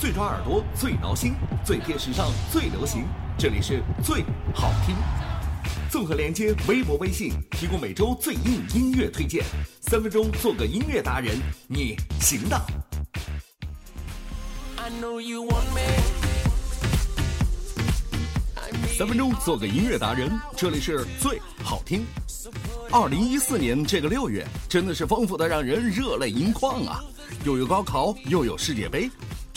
最抓耳朵，最挠心，最贴时尚，最流行。这里是最好听。综合连接微博、微信，提供每周最硬音乐推荐。三分钟做个音乐达人，你行的。三分钟做个音乐达人，这里是最好听。二零一四年这个六月，真的是丰富的让人热泪盈眶啊！又有高考，又有世界杯，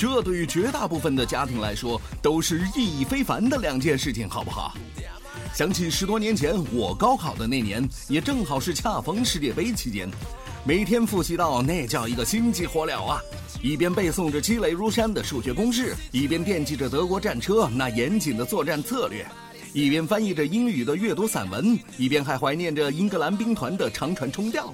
这对于绝大部分的家庭来说，都是意义非凡的两件事情，好不好？想起十多年前我高考的那年，也正好是恰逢世界杯期间，每天复习到那叫一个心急火燎啊！一边背诵着积累如山的数学公式，一边惦记着德国战车那严谨的作战策略。一边翻译着英语的阅读散文，一边还怀念着英格兰兵团的长传冲吊；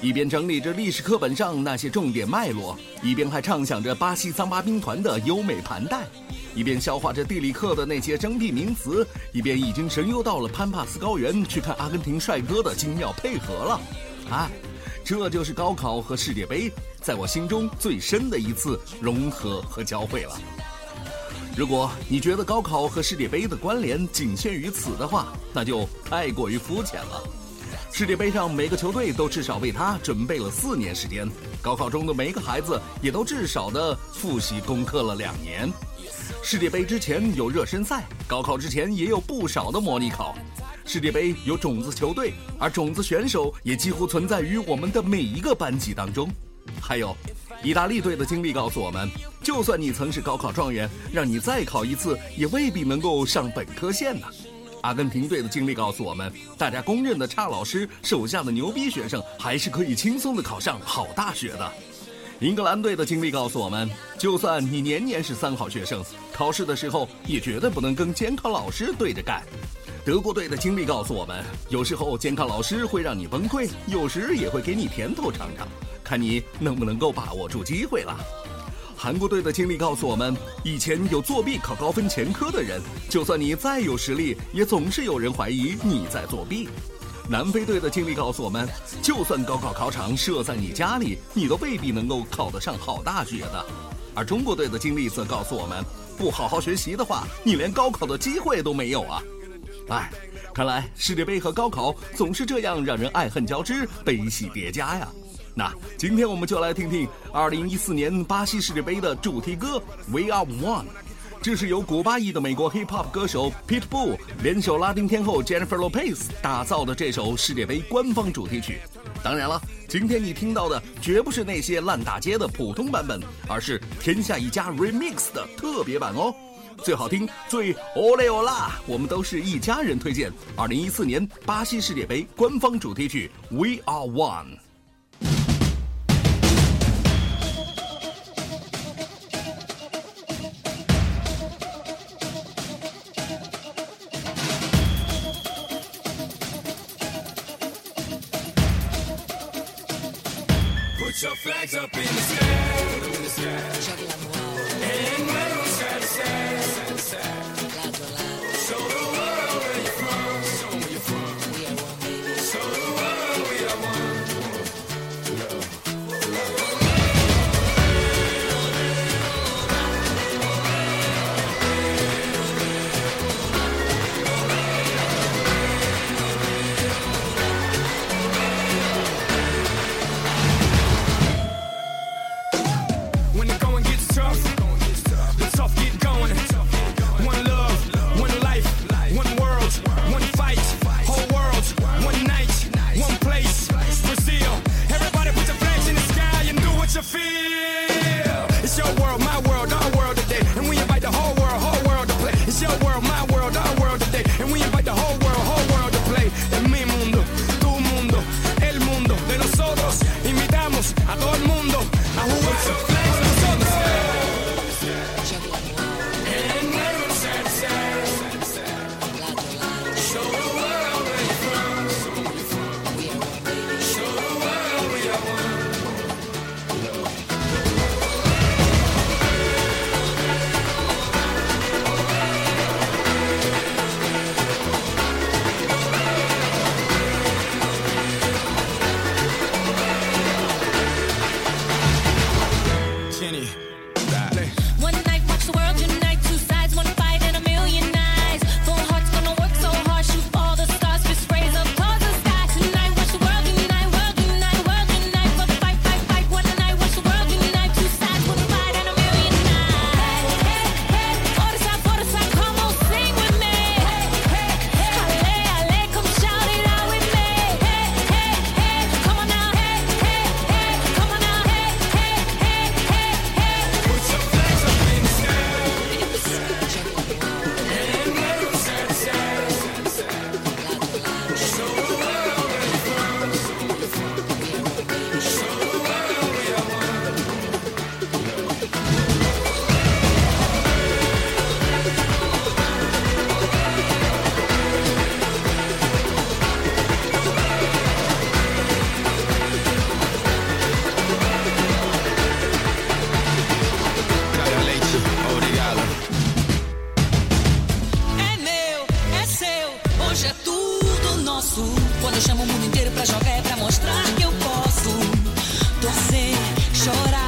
一边整理着历史课本上那些重点脉络，一边还畅想着巴西桑巴兵团的优美盘带；一边消化着地理课的那些生僻名词，一边已经神游到了潘帕斯高原去看阿根廷帅哥的精妙配合了。哎，这就是高考和世界杯在我心中最深的一次融合和交汇了。如果你觉得高考和世界杯的关联仅限于此的话，那就太过于肤浅了。世界杯上每个球队都至少为他准备了四年时间，高考中的每一个孩子也都至少的复习功课了两年。世界杯之前有热身赛，高考之前也有不少的模拟考。世界杯有种子球队，而种子选手也几乎存在于我们的每一个班级当中。还有。意大利队的经历告诉我们，就算你曾是高考状元，让你再考一次，也未必能够上本科线呢。阿根廷队的经历告诉我们，大家公认的差老师手下的牛逼学生，还是可以轻松的考上好大学的。英格兰队的经历告诉我们，就算你年年是三好学生，考试的时候也绝对不能跟监考老师对着干。德国队的经历告诉我们，有时候监考老师会让你崩溃，有时也会给你甜头尝尝。看你能不能够把握住机会了。韩国队的经历告诉我们，以前有作弊考高分前科的人，就算你再有实力，也总是有人怀疑你在作弊。南非队的经历告诉我们，就算高考考场设在你家里，你都未必能够考得上好大学的。而中国队的经历则告诉我们，不好好学习的话，你连高考的机会都没有啊！哎，看来世界杯和高考总是这样让人爱恨交织、悲喜叠加呀。那今天我们就来听听2014年巴西世界杯的主题歌《We Are One》，这是由古巴裔的美国 Hip Hop 歌手 Pitbull 联手拉丁天后 Jennifer Lopez 打造的这首世界杯官方主题曲。当然了，今天你听到的绝不是那些烂大街的普通版本，而是天下一家 Remix 的特别版哦。最好听、最 Ole Ola，我们都是一家人推荐。2014年巴西世界杯官方主题曲《We Are One》。Put your flags up in the sky. In the sky. It's your world, my world, hoje é tudo nosso. Quando eu chamo o mundo inteiro pra jogar é pra mostrar que eu posso torcer, chorar.